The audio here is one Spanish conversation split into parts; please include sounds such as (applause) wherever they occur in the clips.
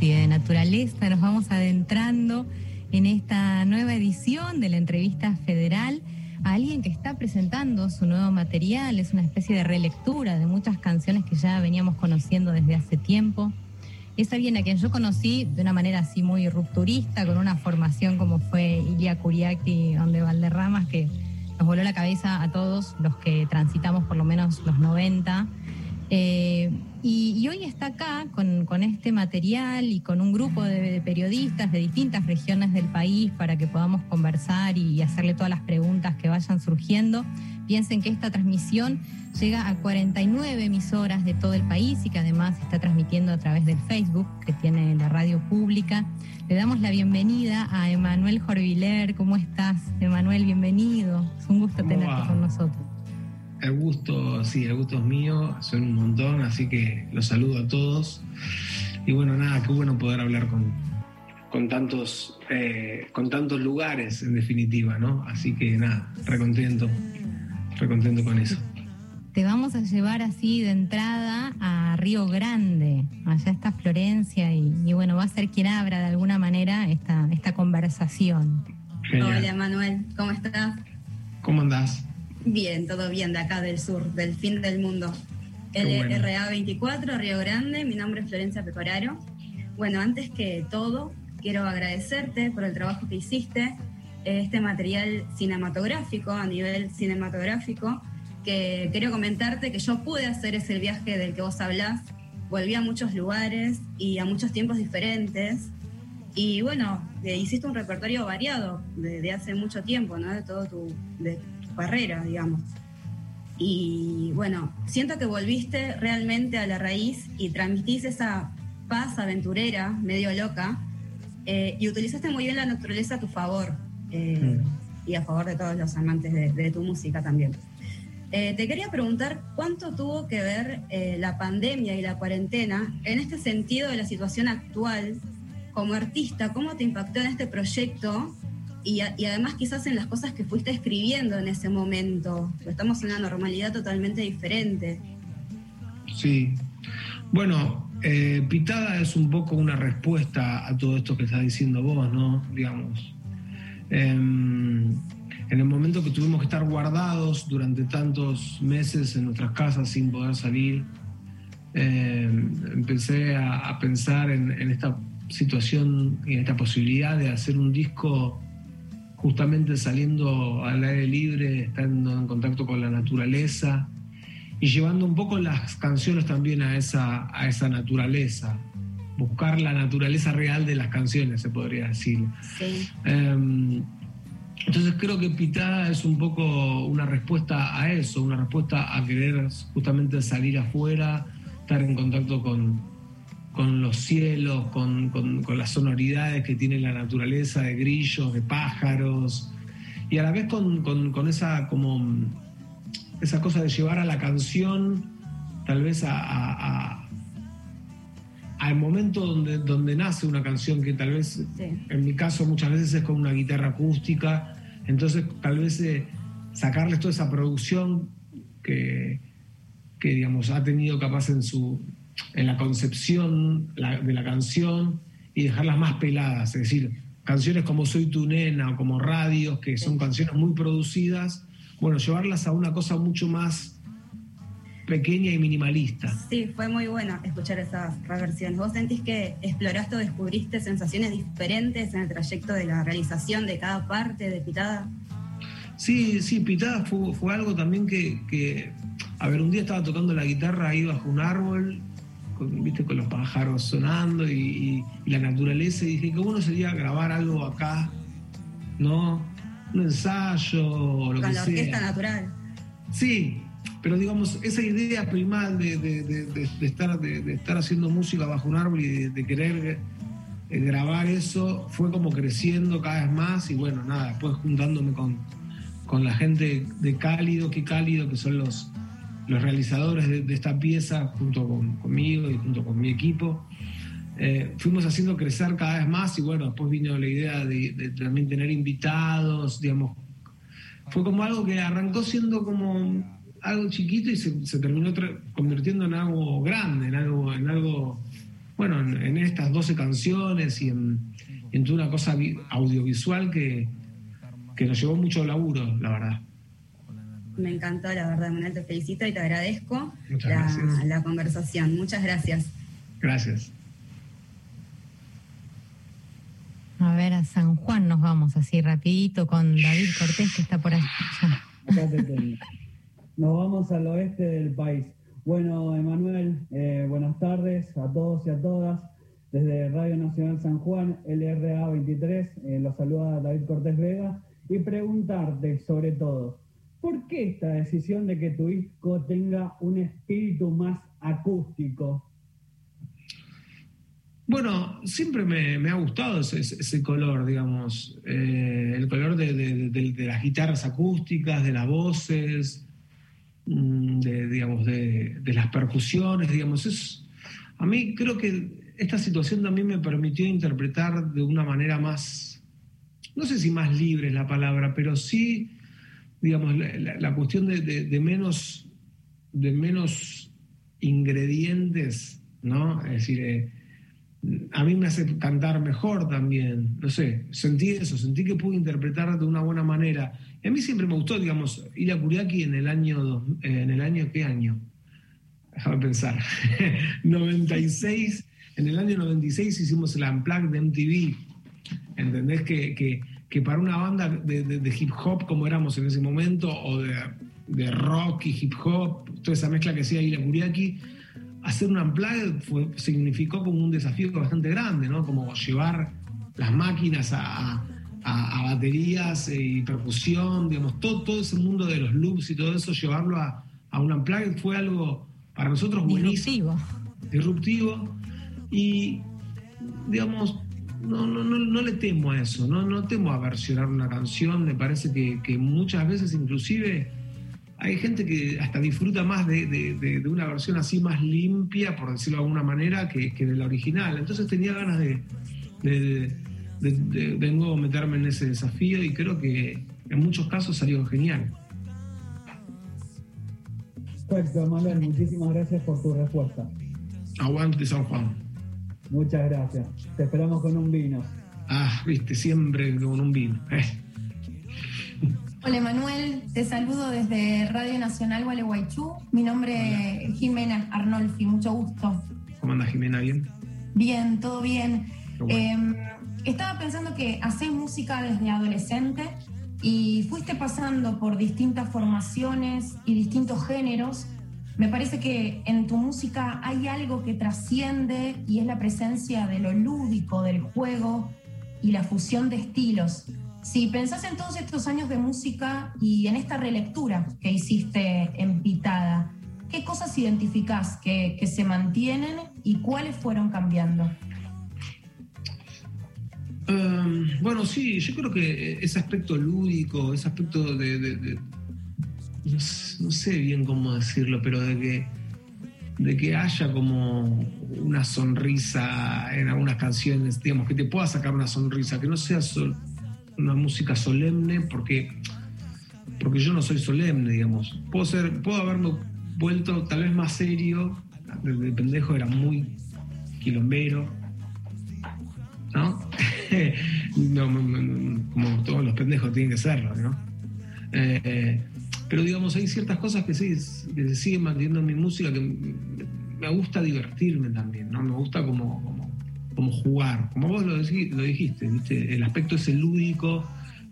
y de naturaleza. Nos vamos adentrando en esta nueva edición de la entrevista federal a alguien que está presentando su nuevo material. Es una especie de relectura de muchas canciones que ya veníamos conociendo desde hace tiempo. Es alguien a quien yo conocí de una manera así muy rupturista, con una formación como fue Ilia Curiaki, donde Valderramas, que nos voló la cabeza a todos los que transitamos por lo menos los 90. Eh, y, hoy está acá con, este material y con un grupo de, periodistas de distintas regiones del país para que podamos conversar y hacerle todas las preguntas que vayan surgiendo. Piensen que esta transmisión llega a 49 emisoras de todo el país y que además está transmitiendo a través del Facebook que tiene la radio pública. Le damos la bienvenida a Emanuel Jorviler. ¿Cómo estás, Emanuel? Bienvenido. Es un gusto tenerte con nosotros. El gusto, sí, el gusto es mío, son un montón, así que los saludo a todos. Y bueno, nada, qué bueno poder hablar con, con tantos, eh, con tantos lugares, en definitiva, ¿no? Así que nada, recontento, recontento con eso. Te vamos a llevar así de entrada a Río Grande. Allá está Florencia y, bueno, va a ser quien abra de alguna manera esta, esta conversación. Hola Manuel, ¿cómo estás? ¿Cómo andás? Bien, todo bien, de acá del sur, del fin del mundo. LRA 24, Río Grande, mi nombre es Florencia Pecoraro. Bueno, antes que todo, quiero agradecerte por el trabajo que hiciste, este material cinematográfico, a nivel cinematográfico, que quiero comentarte que yo pude hacer ese viaje del que vos hablás, volví a muchos lugares y a muchos tiempos diferentes. Y bueno, hiciste un repertorio variado desde hace mucho tiempo, ¿no? De todo tu, carrera, digamos. Y bueno, siento que volviste realmente a la raíz y transmitís esa paz aventurera, medio loca, eh, y utilizaste muy bien la naturaleza a tu favor eh, mm. y a favor de todos los amantes de, tu música también. Eh, te quería preguntar cuánto tuvo que ver la pandemia y la cuarentena en este sentido de la situación actual como artista, cómo te impactó en este proyecto y, además quizás en las cosas que fuiste escribiendo en ese momento. Estamos en una normalidad totalmente diferente. Sí. Bueno, eh, Pitada es un poco una respuesta a todo esto que estás diciendo vos, ¿no? Digamos. Em, en el momento que tuvimos que estar guardados durante tantos meses en nuestras casas sin poder salir, em, empecé a, pensar en, en, esta situación y en esta posibilidad de hacer un disco justamente saliendo al aire libre, estando en contacto con la naturaleza y llevando un poco las canciones también a esa, a esa naturaleza, buscar la naturaleza real de las canciones, se podría decir. Em, entonces creo que Pitada es un poco una respuesta a eso, una respuesta a querer justamente salir afuera, estar en contacto con, con los cielos, con, las sonoridades que tiene la naturaleza de grillos, de pájaros, y a la vez con, esa, como, esa cosa de llevar a la canción tal vez a, al momento donde, donde nace una canción, que tal vez, en mi caso muchas veces es con una guitarra acústica, entonces tal vez eh, sacarles toda esa producción que, que digamos, ha tenido capaz en su, en la concepción de la canción y dejarlas más peladas, es decir, canciones como Soy tu nena o como Radios, que son canciones muy producidas, bueno, llevarlas a una cosa mucho más pequeña y minimalista. Sí, fue muy bueno escuchar esas reversiones. ¿Vos sentís que exploraste o descubriste sensaciones diferentes en el trayecto de la realización de cada parte de Pitada? Sí, sí, Pitada fue, algo también que, que, a ver, un día estaba tocando la guitarra ahí bajo un árbol con, ¿viste? con los pájaros sonando y, la naturaleza, y dije, qué bueno sería grabar algo acá, ¿no? Un ensayo o lo con la orquesta natural. Sí, pero digamos, esa idea primal de, estar, de, estar haciendo música bajo un árbol y de, querer eh, grabar eso fue como creciendo cada vez más y bueno, nada, después juntándome con, con la gente de Cálido, qué Cálido, que son los, los realizadores de, esta pieza, junto con, conmigo y junto con mi equipo, eh, fuimos haciendo crecer cada vez más y bueno, después vino la idea de, también tener invitados, digamos. Fue como algo que arrancó siendo como algo chiquito y se, terminó convirtiendo en algo grande, en algo, en algo bueno, en, estas 12 canciones y en, toda una cosa audiovisual que, que nos llevó mucho laburo, la verdad. Me encantó, la verdad, Manuel, te felicito y te agradezco la, la conversación. Muchas gracias. Gracias. A ver, a San Juan nos vamos así rapidito con David Cortés que está por allá. Nos vamos al oeste del país. Bueno, Emanuel, eh, buenas tardes a todos y a todas. Desde Radio Nacional San Juan, LRA 23, eh, los saluda David Cortés Vega y preguntarte sobre todo, ¿por qué esta decisión de que tu disco tenga un espíritu más acústico? Bueno, siempre me, ha gustado ese, color, digamos, eh, el color de, las guitarras acústicas, de las voces, mm, de, digamos, de, las percusiones, digamos. Es, a mí creo que esta situación también me permitió interpretar de una manera más, no sé si más libre es la palabra, pero sí, digamos, la, cuestión de, menos, de menos ingredientes, ¿no? Es decir, eh, a mí me hace cantar mejor también. No sé, sentí eso, sentí que pude interpretar de una buena manera. A mí siempre me gustó, digamos, ir a Curiaki en el año, en el año, ¿qué año? Déjame pensar. (laughs) 96, en el año 96 hicimos el Unplugged de MTV. ¿Entendés? Que, para una banda de, hip hop como éramos en ese momento, o de, de rock y hip hop, toda esa mezcla que hacía ir a Curiaki, hacer un unplugged fue, significó como un desafío bastante grande, ¿no? Como llevar las máquinas a, baterías y percusión, digamos, todo, todo ese mundo de los loops y todo eso, llevarlo a, a un unplugged fue algo para nosotros buenísimo. Disruptivo. Disruptivo. Y, digamos, no, no, no, no, le temo a eso, no, no temo a versionar una canción, me parece que, que muchas veces inclusive hay gente que hasta disfruta más de, una versión así más limpia, por decirlo de alguna manera, que, de la original. Entonces tenía ganas de, de, nuevo meterme en ese desafío y creo que en muchos casos salió genial. Perfecto, Manuel, muchísimas gracias por tu respuesta. Aguante San Juan. Muchas gracias. Te esperamos con un vino. Ah, viste, siempre con un vino. Eh. Hola Manuel, te saludo desde Radio Nacional Gualeguaychú. Mi nombre es Jimena Arnolfi, mucho gusto. ¿Cómo anda Jimena? ¿Bien? Bien, todo bien. Em, estaba pensando que haces música desde adolescente y fuiste pasando por distintas formaciones y distintos géneros. Me parece que en tu música hay algo que trasciende y es la presencia de lo lúdico, del juego y la fusión de estilos. Si pensás en todos estos años de música y en esta relectura que hiciste en Pitada, ¿qué cosas identificás que, se mantienen y cuáles fueron cambiando? Em, bueno, sí, yo creo que ese aspecto lúdico, ese aspecto de, no, sé bien cómo decirlo, pero de que, de que haya como una sonrisa en algunas canciones, digamos, que te pueda sacar una sonrisa, que no sea una música solemne porque, porque yo no soy solemne, digamos. Puedo, ser, puedo haberme vuelto tal vez más serio, desde pendejo era muy quilombero, (laughs) ¿no? como todos los pendejos tienen que serlo, ¿no? Eh, pero digamos, hay ciertas cosas que, sí, que se siguen manteniendo en mi música que me gusta divertirme también, ¿no? Me gusta como como jugar, como vos lo, dijiste, el aspecto ese lúdico,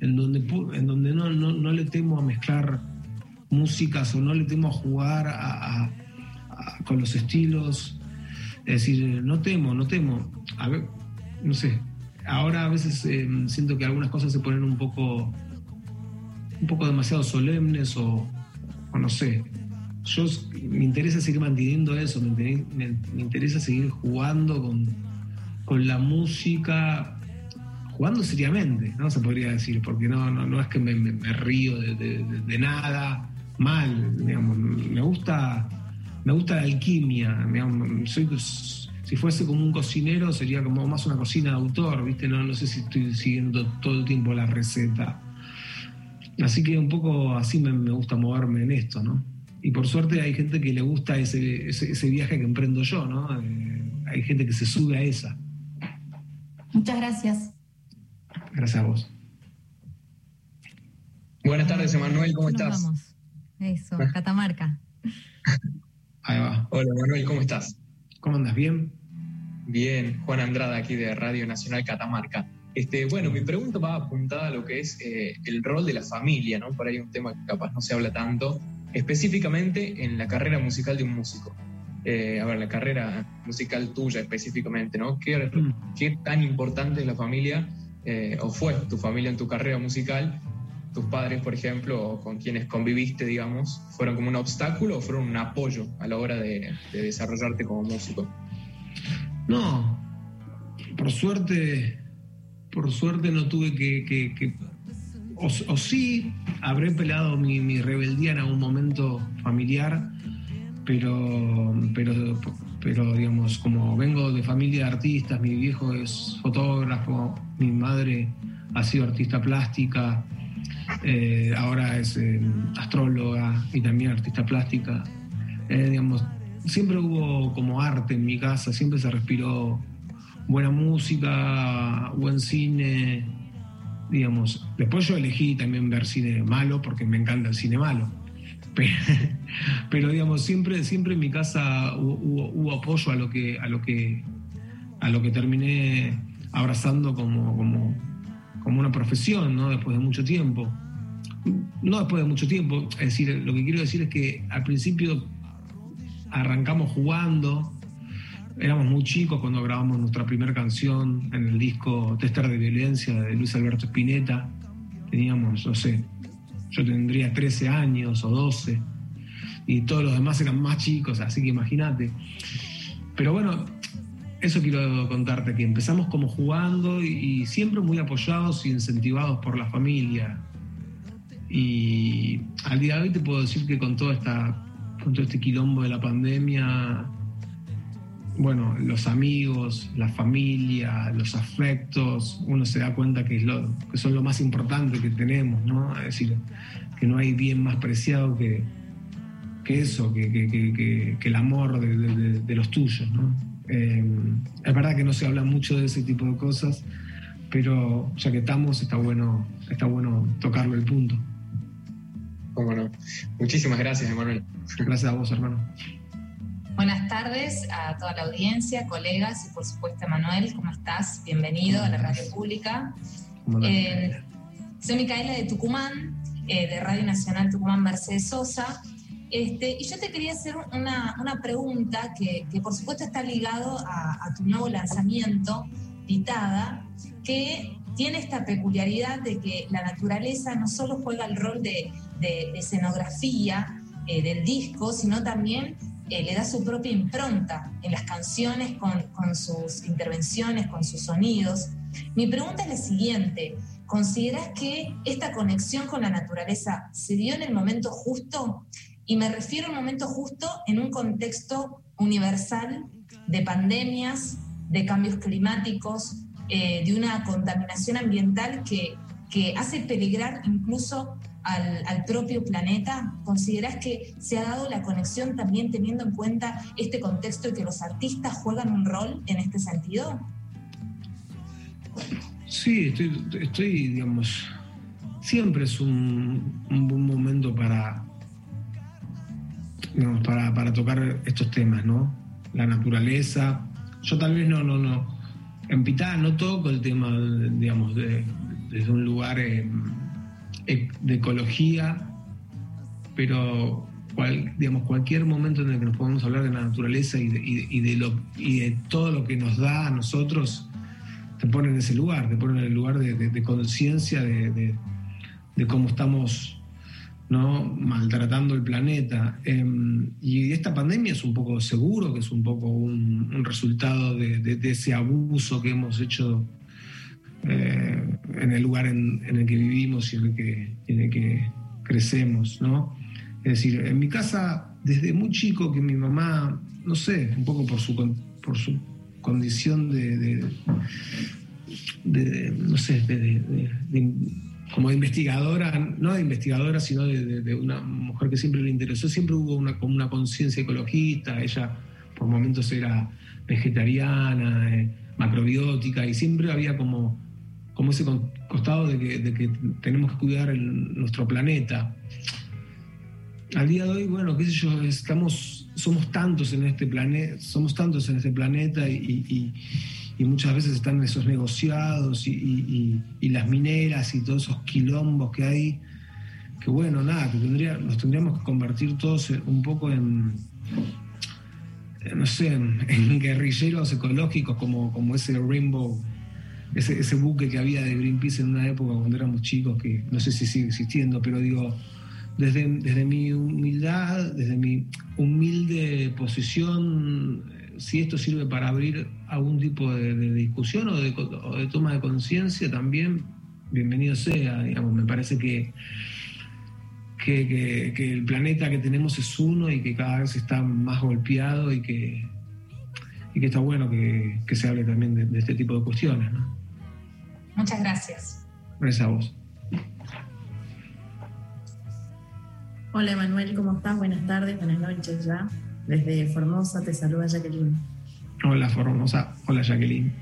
en donde, en donde no, no, le temo a mezclar músicas o no le temo a jugar con los estilos. Es decir, no temo, no temo. A ver, no sé, ahora a veces eh, siento que algunas cosas se ponen un poco, un poco demasiado solemnes o, no sé. Yo me interesa seguir manteniendo eso, me interesa seguir jugando con, con la música jugando seriamente, ¿no? Se podría decir, porque no, no, es que me, río de, nada mal, digamos, me gusta, me gusta la alquimia, soy, si fuese como un cocinero sería como más una cocina de autor, ¿viste? No, no sé si estoy siguiendo todo el tiempo la receta. Así que un poco así me, me gusta moverme en esto, ¿no? y por suerte hay gente que le gusta ese, ese, viaje que emprendo yo, ¿no? Eh, hay gente que se sube a esa. Muchas gracias. Gracias a vos. Buenas tardes, Emanuel, ¿cómo estás? Vamos. Eso, Catamarca. (laughs) Ahí va. Hola, Emanuel, ¿cómo estás? ¿Cómo andas? ¿Bien? Bien, Juan Andrada aquí de Radio Nacional Catamarca. Este, bueno, mi pregunta va apuntada a lo que es eh, el rol de la familia, ¿no? Por ahí un tema que capaz no se habla tanto, específicamente en la carrera musical de un músico. Eh, a ver, la carrera musical tuya específicamente, ¿no? ¿Qué, mm. qué tan importante es la familia eh, o fue tu familia en tu carrera musical? ¿Tus padres, por ejemplo, con quienes conviviste, digamos, fueron como un obstáculo o fueron un apoyo a la hora de, desarrollarte como músico? No, por suerte, por suerte no tuve que, o, sí, habré pelado mi, rebeldía en algún momento familiar, pero, pero, pero digamos, como vengo de familia de artistas, mi viejo es fotógrafo, mi madre ha sido artista plástica, eh, ahora es eh, astróloga y también artista plástica. Eh, digamos, siempre hubo como arte en mi casa, siempre se respiró buena música, buen cine, digamos. Después yo elegí también ver cine malo porque me encanta el cine malo. Pero, (laughs) digamos, siempre, siempre en mi casa hubo, apoyo a lo que, a lo que, a lo que terminé abrazando como, como, como una profesión, ¿no? Después de mucho tiempo. No después de mucho tiempo, es decir, lo que quiero decir es que al principio arrancamos jugando, éramos muy chicos cuando grabamos nuestra primera canción en el disco Tester de Violencia de Luis Alberto Spinetta. Teníamos, no sé, yo tendría 13 años o 12 y todos los demás eran más chicos, así que imagínate. Pero bueno, eso quiero contarte, que empezamos como jugando y, siempre muy apoyados y incentivados por la familia. Y al día de hoy te puedo decir que con, toda esta, con todo este quilombo de la pandemia, bueno, los amigos, la familia, los afectos, uno se da cuenta que, es lo, que son lo más importante que tenemos, ¿no? Es decir, que no hay bien más preciado que, que eso, que, que, que el amor de, de, los tuyos, ¿no? Eh, es verdad que no se habla mucho de ese tipo de cosas, pero ya que estamos, está bueno, está bueno tocarlo el punto. Cómo Muchísimas gracias, Emanuel. Gracias a vos, hermano. Buenas tardes a toda la audiencia, colegas y por supuesto Manuel, ¿cómo estás? Bienvenido a la radio pública. Eh, soy Micaela de Tucumán, eh, de Radio Nacional Tucumán Mercedes Sosa. Este, y yo te quería hacer una, una pregunta que, que, por supuesto está ligado a, tu nuevo lanzamiento, Pitada, que tiene esta peculiaridad de que la naturaleza no solo juega el rol de, de escenografía eh, del disco, sino también eh, le da su propia impronta en las canciones con, sus intervenciones, con sus sonidos. Mi pregunta es la siguiente, ¿consideras que esta conexión con la naturaleza se dio en el momento justo? Y me refiero al momento justo en un contexto universal de pandemias, de cambios climáticos, eh, de una contaminación ambiental que, que hace peligrar incluso al, propio planeta? ¿Consideras que se ha dado la conexión también teniendo en cuenta este contexto y que los artistas juegan un rol en este sentido? Sí, estoy, digamos, siempre es un, buen momento para, para, para, tocar estos temas, ¿no? La naturaleza. Yo tal vez no, no, no. En Pitá no toco el tema, digamos, de, desde un lugar de ecología, pero digamos, cualquier momento en el que nos podamos hablar de la naturaleza y de, lo, y de todo lo que nos da a nosotros, te pone en ese lugar, te pone en el lugar de, conciencia de, cómo estamos ¿no? maltratando el planeta. Em, y esta pandemia es un poco seguro que es un poco un resultado de, ese abuso que hemos hecho eh, en el lugar en, el que vivimos y en el que, en que crecemos, ¿no? Es decir, en mi casa, desde muy chico, que mi mamá, no sé, un poco por su, por su condición de, de, no sé, de, como investigadora, no de investigadora, sino de, una mujer que siempre le interesó, siempre hubo una, una conciencia ecologista, ella por momentos era vegetariana, eh, macrobiótica, y siempre había como, como ese costado de que, tenemos que cuidar nuestro planeta. Al día de hoy, bueno, qué sé yo, estamos, somos tantos en este planeta, somos tantos en este planeta y y muchas veces están esos negociados y, las mineras y todos esos quilombos que hay, que bueno, nada, que tendría, nos tendríamos que convertir todos un poco en, no sé, en, guerrilleros ecológicos como, como ese Rainbow, ese, buque que había de Greenpeace en una época cuando éramos chicos, que no sé si sigue existiendo, pero digo, desde, desde mi humildad, desde mi humilde posición, si esto sirve para abrir algún tipo de, discusión o de, toma de conciencia también, bienvenido sea. Digamos, me parece que, que, el planeta que tenemos es uno y que cada vez está más golpeado y que, y que está bueno que, se hable también de, este tipo de cuestiones. Muchas gracias. Gracias a vos. Hola Emanuel, ¿cómo estás? Buenas tardes, buenas noches ya. Desde Formosa te saluda Jacqueline. Hola Formosa, hola Jacqueline.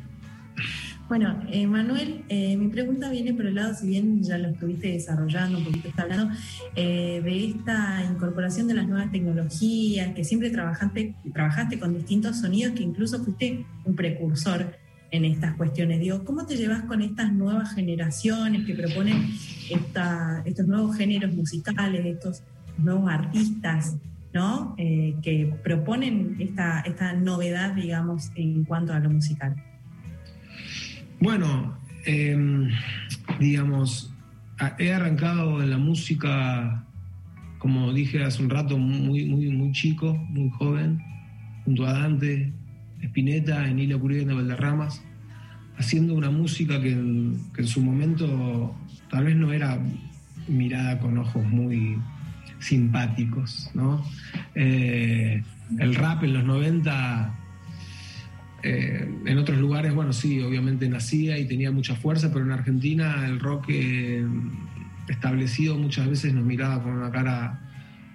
Bueno, eh, Manuel, eh, mi pregunta viene por el lado, si bien ya lo estuviste desarrollando, un poquito está hablando, eh, de esta incorporación de las nuevas tecnologías, que siempre trabajaste, trabajaste con distintos sonidos, que incluso fuiste un precursor en estas cuestiones. Digo, ¿cómo te llevas con estas nuevas generaciones que proponen estos nuevos géneros musicales, estos nuevos artistas? ¿no? Eh, que proponen esta, esta novedad, digamos, en cuanto a lo musical? Bueno, em, digamos, he arrancado en la música, como dije hace un rato, muy, muy, muy chico, muy joven, junto a Dante, Spinetta, Enilia Curiel de Valderramas, haciendo una música que que en su momento tal vez no era mirada con ojos muy, simpáticos, ¿no? Eh, el rap en los 90, eh, en otros lugares, bueno, sí, obviamente nacía y tenía mucha fuerza, pero en Argentina el rock eh, establecido muchas veces nos miraba con una cara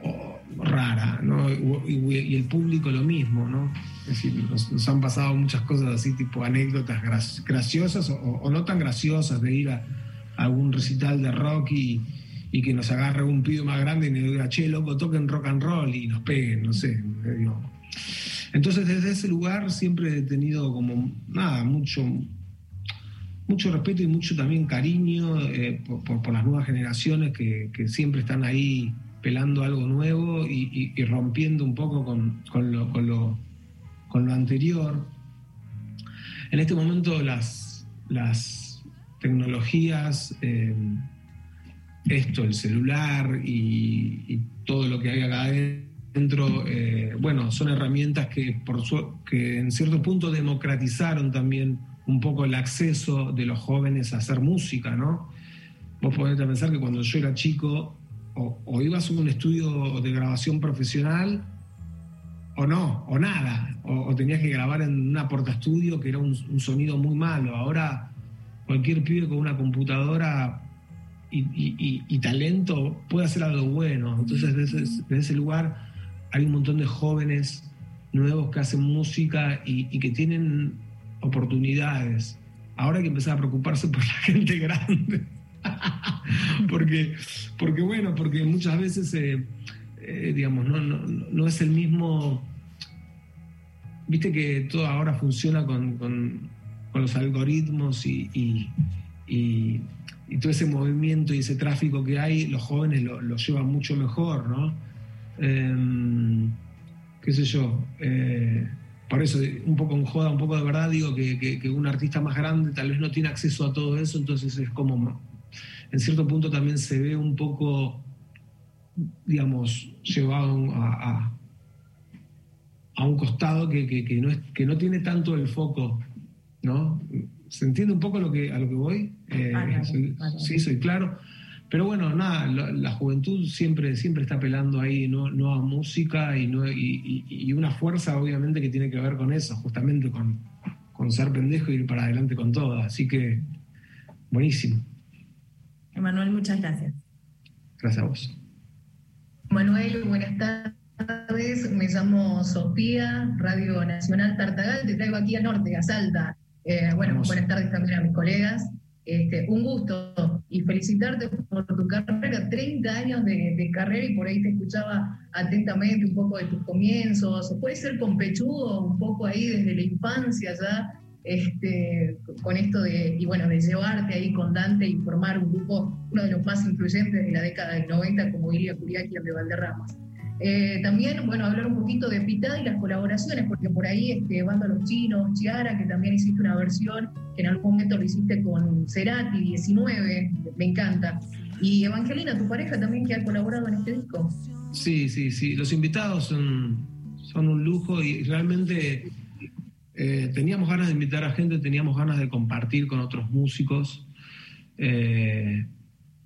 oh, rara, ¿no? Y, el público lo mismo, ¿no? Es decir, nos, han pasado muchas cosas así, tipo anécdotas graciosas o, no tan graciosas de ir a, a algún recital de rock y y que nos agarre un pido más grande y nos diga, che, loco, toquen rock and roll y nos peguen, no sé. Entonces, desde ese lugar siempre he tenido como, nada, mucho, mucho respeto y mucho también cariño eh, por, las nuevas generaciones que, siempre están ahí pelando algo nuevo y, rompiendo un poco con, lo, con, lo, con, lo, anterior. En este momento las, las tecnologías... Eh, esto, el celular y, todo lo que hay acá adentro, eh, bueno, son herramientas que, por que en cierto punto democratizaron también un poco el acceso de los jóvenes a hacer música, ¿no? Vos podés pensar que cuando yo era chico, o, ibas a un estudio de grabación profesional, o no, o nada, o, tenías que grabar en una porta estudio que era un, sonido muy malo. Ahora cualquier pibe con una computadora y, talento puede hacer algo bueno. Entonces, desde ese, lugar hay un montón de jóvenes nuevos que hacen música y, que tienen oportunidades. Ahora hay que empezar a preocuparse por la (laughs) gente grande. (laughs) porque, porque, bueno, porque muchas veces, eh, eh, digamos, no, no, es el mismo... Viste que todo ahora funciona con, con, los algoritmos y, y todo ese movimiento y ese tráfico que hay, los jóvenes lo, llevan mucho mejor, ¿no? Em, qué sé yo. Eh, por eso, un poco en joda, un poco de verdad, digo que, un artista más grande tal vez no tiene acceso a todo eso, entonces es como, en cierto punto también se ve un poco, digamos, llevado a, a, un costado que, no es, que no tiene tanto el foco, ¿no? ¿Se entiende un poco a lo que, a lo que voy? Eh, sí, soy claro. Pero bueno, nada, la, juventud siempre, siempre está apelando ahí no, no a música y, no, y, una fuerza obviamente que tiene que ver con eso, justamente con, con ser pendejo y ir para adelante con todo. Así que, buenísimo. Emanuel, muchas gracias. Gracias a vos. Manuel, buenas tardes. Me llamo Sofía, Radio Nacional Tartagal. Te traigo aquí a Norte, a Salta. Eh, bueno, buenas tardes también a mis colegas. Este, un gusto y felicitarte por tu carrera, 30 años de, carrera y por ahí te escuchaba atentamente un poco de tus comienzos. Puede ser con pechudo, un poco ahí desde la infancia ya, este, con esto de, y bueno, de llevarte ahí con Dante y formar un grupo, uno de los más influyentes de la década del 90 como Ilia Curiaki de Valderramas. Eh, también, bueno, hablar un poquito de Pitada y las colaboraciones, porque por ahí este, Banda Los Chinos, Chiara, que también hiciste una versión, que en algún momento lo hiciste con Cerati, 19, me encanta. Y Evangelina, tu pareja también que ha colaborado en este disco. Sí, sí, sí. Los invitados son, son un lujo y realmente eh, teníamos ganas de invitar a gente, teníamos ganas de compartir con otros músicos eh,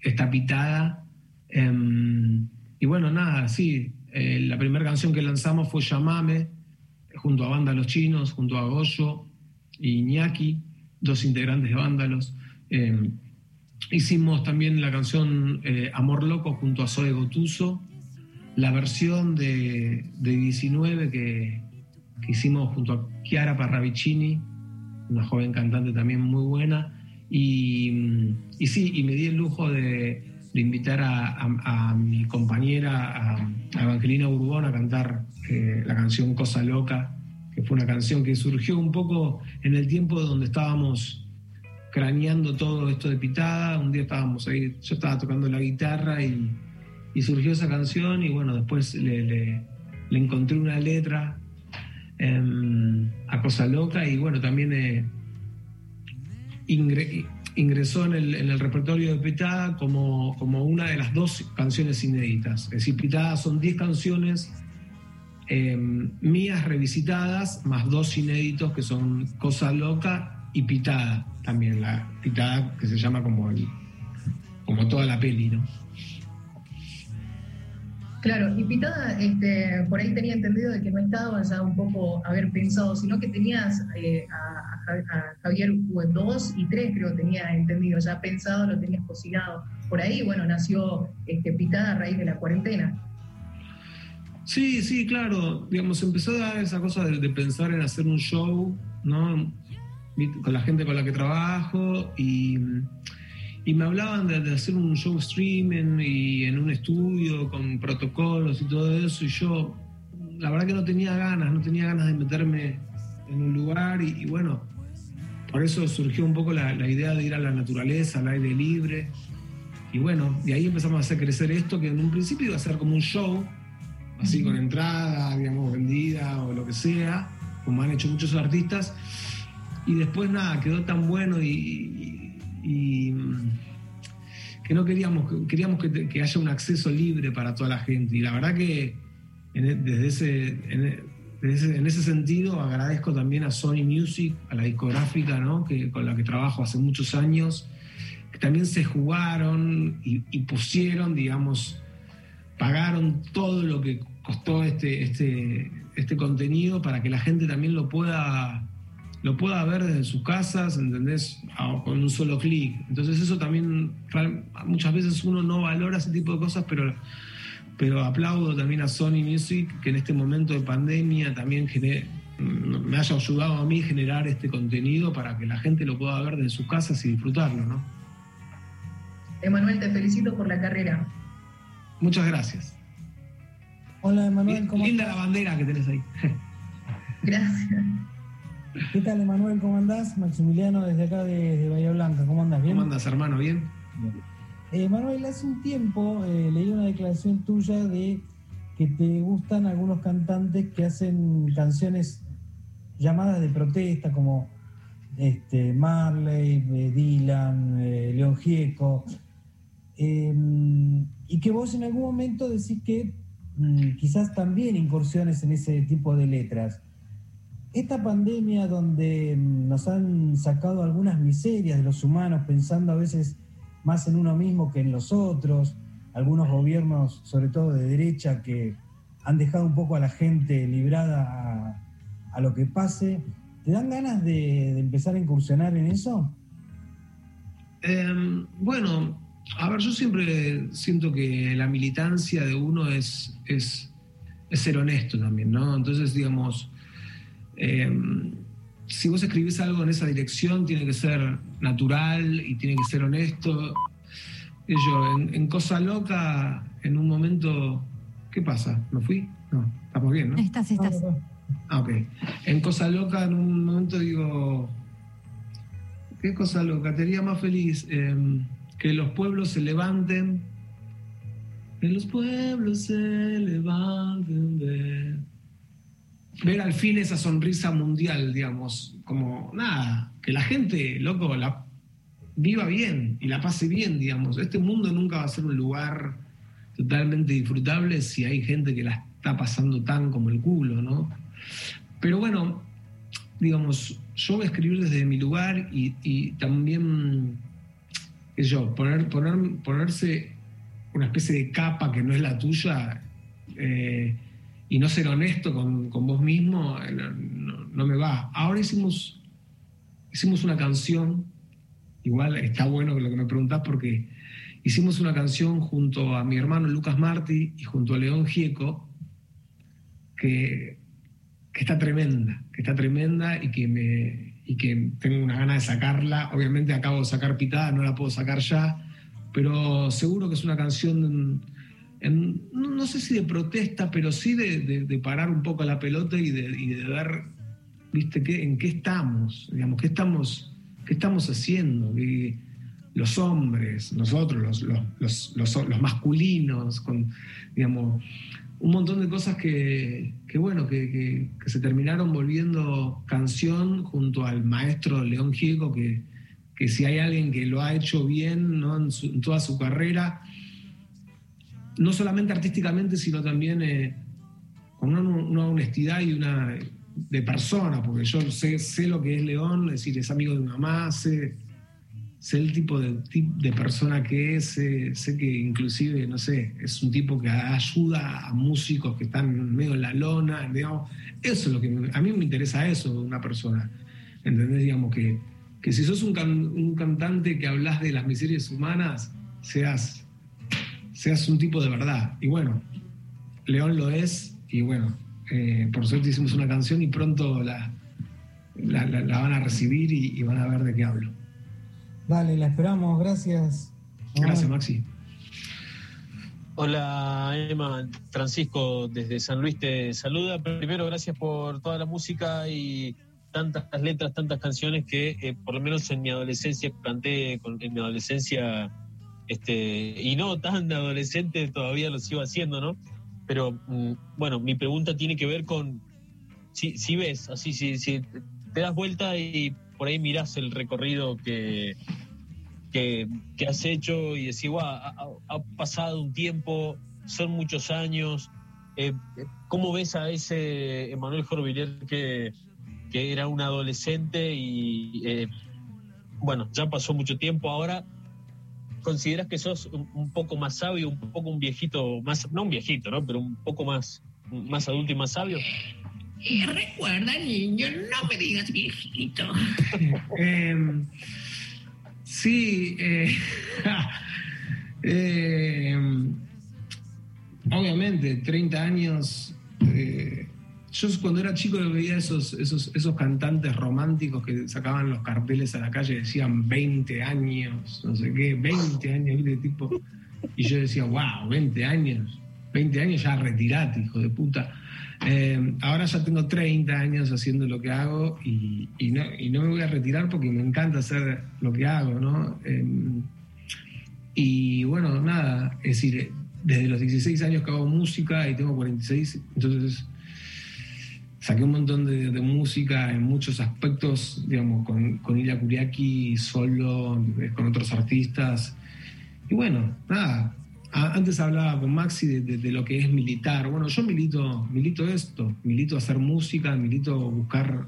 esta pitada. Em, y bueno, nada, sí, eh, la primera canción que lanzamos fue Llamame, junto a Banda Los Chinos, junto a Goyo y Iñaki, dos integrantes de Vándalos. Eh, hicimos también la canción eh, Amor Loco junto a Zoe Gotuso, la versión de, 19 que, hicimos junto a Chiara Parravicini, una joven cantante también muy buena. y sí, y me di el lujo de, de invitar a, mi compañera, a, Evangelina Urbón, a cantar eh, la canción Cosa Loca, que fue una canción que surgió un poco en el tiempo donde estábamos craneando todo esto de pitada. Un día estábamos ahí, yo estaba tocando la guitarra y, surgió esa canción y bueno, después le, encontré una letra em, a Cosa Loca y bueno, también... Eh, ingresó en el, repertorio de Pitada como, como, una de las dos canciones inéditas. Es decir, Pitada son 10 canciones em, mías revisitadas, más dos inéditos que son Cosa Loca y Pitada, también la Pitada que se llama como, el, como toda la peli, ¿no? Claro, y Pitada, este, por ahí tenía entendido de que no estaba ya un poco haber pensado, sino que tenías eh, a, Javier 2 y 3, creo que tenía entendido, ya pensado, lo tenías cocinado. Por ahí, bueno, nació este, Pitada a raíz de la cuarentena. Sí, sí, claro. Digamos, empezó a dar esa cosa de, de pensar en hacer un show, ¿no? Con la gente con la que trabajo y y me hablaban de, hacer un show streaming y en un estudio con protocolos y todo eso y yo la verdad que no tenía ganas, no tenía ganas de meterme en un lugar y, bueno, por eso surgió un poco la, idea de ir a la naturaleza, al aire libre y bueno, de ahí empezamos a hacer crecer esto que en un principio iba a ser como un show, así con entrada, digamos, vendida o lo que sea, como han hecho muchos artistas y después nada, quedó tan bueno y y mm, que no queríamos, queríamos que, haya un acceso libre para toda la gente. Y la verdad que en, e, desde ese, en, ese, sentido agradezco también a Sony Music, a la discográfica ¿no? que, con la que trabajo hace muchos años, que también se jugaron y, y pusieron, digamos, pagaron todo lo que costó este, este, este contenido para que la gente también lo pueda lo pueda ver desde sus casas, ¿entendés? con un solo clic. Entonces eso también, muchas veces uno no valora ese tipo de cosas, pero, pero aplaudo también a Sony Music, que en este momento de pandemia también me haya ayudado a mí a generar este contenido para que la gente lo pueda ver desde sus casas y disfrutarlo, ¿no? Emanuel, te felicito por la carrera. Muchas gracias. Hola, Emanuel. ¿cómo Linda la bandera que tenés ahí. (laughs) Gracias. ¿Qué tal, Emanuel? ¿Cómo andás? Maximiliano, desde acá de, Bahía Blanca. ¿Cómo andás? ¿Bien? ¿Cómo andás, hermano? ¿Bien? Eh, Manuel, hace un tiempo eh, leí una declaración tuya de que te gustan algunos cantantes que hacen canciones llamadas de protesta, como este, Marley, eh, Dylan, León Gieco, em, y que vos en algún momento decís que mm, quizás también incursiones en ese tipo de letras esta pandemia donde mm, nos han sacado algunas miserias de los humanos, pensando a veces más en uno mismo que en los otros, algunos gobiernos, sobre todo de derecha, que han dejado un poco a la gente librada a, lo que pase, ¿te dan ganas de, empezar a incursionar en eso? Em, bueno, a ver, yo siempre siento que la militancia de uno es, es, ser honesto también, ¿no? Entonces, digamos, em, si vos escribís algo en esa dirección, tiene que ser natural y tiene que ser honesto. yo, en, Cosa Loca, en un momento, ¿qué pasa? ¿Me fui? No, estamos bien, ¿no? Estás, estás. Ah, ok. En Cosa Loca, en un momento digo, ¿qué cosa loca? Te haría más feliz. Em, que los pueblos se levanten, que los pueblos se levanten, ver, ver al fin esa sonrisa mundial, digamos, como nada, que la gente, loco, la viva bien y la pase bien, digamos. Este mundo nunca va a ser un lugar totalmente disfrutable si hay gente que la está pasando tan como el culo, ¿no? Pero bueno, digamos, yo voy a escribir desde mi lugar y, también yo, poner, poner, ponerse una especie de capa que no es la tuya eh, y no ser honesto con, vos mismo, no, me va. Ahora hicimos, hicimos una canción, igual está bueno lo que me preguntás porque hicimos una canción junto a mi hermano Lucas Martí y junto a León Gieco, que, que está tremenda, que está tremenda y que me, y que tengo una gana de sacarla. Obviamente acabo de sacar Pitada, no la puedo sacar ya, pero seguro que es una canción, no, sé si de protesta, pero sí de, parar un poco la pelota y de, ver, viste, qué, en qué estamos, digamos, qué estamos, qué estamos haciendo. los hombres, nosotros, los, los, masculinos, con, digamos, un montón de cosas que, bueno, que, se terminaron volviendo canción junto al maestro León Gieco, que, que si hay alguien que lo ha hecho bien en, toda su carrera, no solamente artísticamente, sino también eh, con una, honestidad y una de persona, porque yo sé, sé lo que es León, es decir, es amigo de mi mamá, sé sé el tipo de, de persona que es, sé, que inclusive, no sé, es un tipo que ayuda a músicos que están medio en la lona, digamos, eso es lo que a mí me interesa eso una persona, ¿entendés? Digamos que, que si sos un, un, cantante que hablas de las miserias humanas, seas, seas un tipo de verdad. Y bueno, León lo es, y bueno, eh, por suerte hicimos una canción y pronto la, la, van a recibir y van a ver de qué hablo. Dale, la esperamos, gracias. Gracias, Maxi. Hola Emma, Francisco desde San Luis te saluda. Primero, gracias por toda la música y tantas letras, tantas canciones que eh, por lo menos en mi adolescencia canté, en mi adolescencia, este, y no tan adolescente, todavía lo sigo haciendo, ¿no? Pero mm, bueno, mi pregunta tiene que ver con si, ves, así, si, si te das vuelta y por ahí mirás el recorrido que, que, has hecho y decís, wow, ha, pasado un tiempo, son muchos años. Eh, ¿Cómo ves a ese Emanuel Jorvillier que, que era un adolescente y, eh, bueno, ya pasó mucho tiempo ahora? ¿Consideras que sos un, poco más sabio, un poco un viejito, más, no un viejito, ¿no? Pero un poco más, más adulto y más sabio? recuerda, niño, no me digas viejito. (laughs) Em, sí, eh, (laughs) em, obviamente, 30 años. Yo cuando era chico veía esos, esos, esos cantantes románticos que sacaban los carteles a la calle y decían 20 años, no sé qué, 20 años, de tipo. Y yo decía, wow, 20 años, 20 años ya retirate, hijo de puta. Eh, ahora ya tengo 30 años haciendo lo que hago y, no, me voy a retirar porque me encanta hacer lo que hago, ¿no? Eh, y bueno, nada, es decir, desde los 16 años que hago música y tengo 46, entonces saqué un montón de, música en muchos aspectos, digamos, con, con Ilya Kuriaki, solo, con otros artistas. Y bueno, nada, antes hablaba con Maxi de, lo que es militar. Bueno, yo milito, milito esto, milito hacer música, milito buscar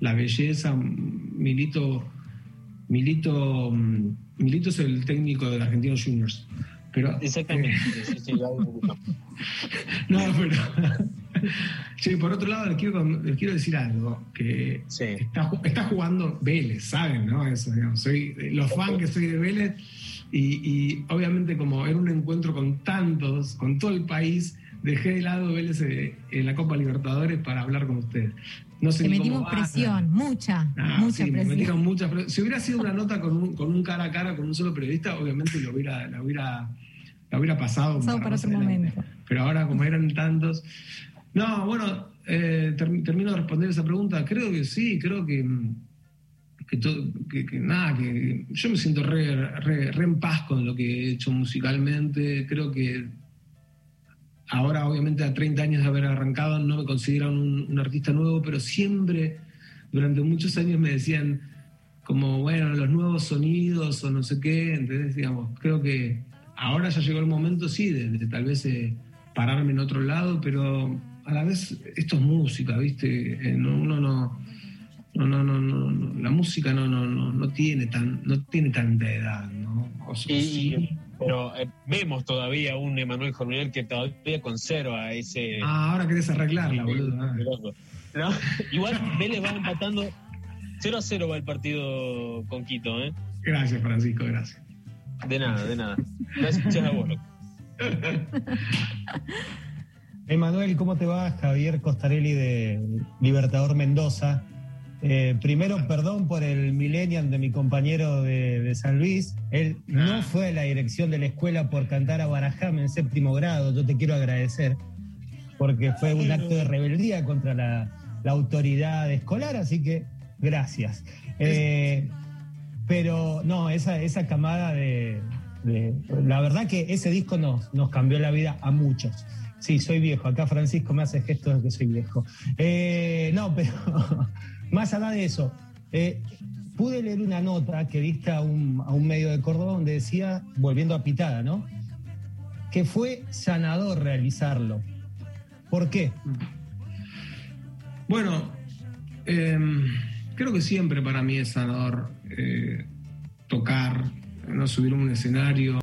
la belleza, milito, milito, milito es el técnico de Argentinos Juniors. Pero, Exactamente, eh, (laughs) no, pero (laughs) por otro lado les quiero, decir algo, que está, está, jugando Vélez, ¿saben? ¿no? Eso, soy, los fans que soy de Vélez Y, obviamente como era un encuentro con tantos, con todo el país, dejé de lado Vélez eh, en la Copa Libertadores para hablar con ustedes. No sé Te metimos presión, mucha, ah, mucha presión. mucha Si hubiera sido una nota con un, con un cara a cara con un solo periodista, obviamente lo hubiera, la hubiera, la hubiera pasado. para otro momento. Pero ahora, como eran tantos. No, bueno, eh, termino de responder esa pregunta. Creo que sí, creo que que, nada, que yo me siento re, en paz con lo que he hecho musicalmente. Creo que ahora, obviamente, a 30 años de haber arrancado, no me consideran un, artista nuevo, pero siempre, durante muchos años, me decían como, bueno, los nuevos sonidos o no sé qué. Entonces, digamos, creo que ahora ya llegó el momento, sí, de, tal vez eh, pararme en otro lado, pero a la vez esto es música, ¿viste? Eh, uno no no, no, no, no, la música no, no, no, no tiene tan, no tiene tanta edad, ¿no? pero eh, vemos todavía un Emanuel Jornal que todavía conserva ese. Ah, ahora querés arreglarla, boludo. ¿No? (laughs) Igual Vélez va empatando 0 a 0 va el partido con Quito, ¿eh? Gracias, Francisco, gracias. De nada, de nada. Gracias a vos. (laughs) Emanuel, ¿cómo te va? Javier Costarelli de Libertador Mendoza. Eh, primero, perdón por el millennial de mi compañero de, San Luis. Él no ah. fue a la dirección de la escuela por cantar a Barajame en séptimo grado. Yo te quiero agradecer, porque fue un acto de rebeldía contra la, autoridad escolar, así que gracias. Eh, pero no, esa, esa camada de, La verdad que ese disco nos, nos cambió la vida a muchos. Sí, soy viejo. Acá Francisco me hace gestos de que soy viejo. Eh, no, pero (laughs) más allá de eso, eh, pude leer una nota que diste a un, medio de Córdoba donde decía, volviendo a Pitada, ¿no? Que fue sanador realizarlo. ¿Por qué? Bueno, em, creo que siempre para mí es sanador eh, tocar, no subir a un escenario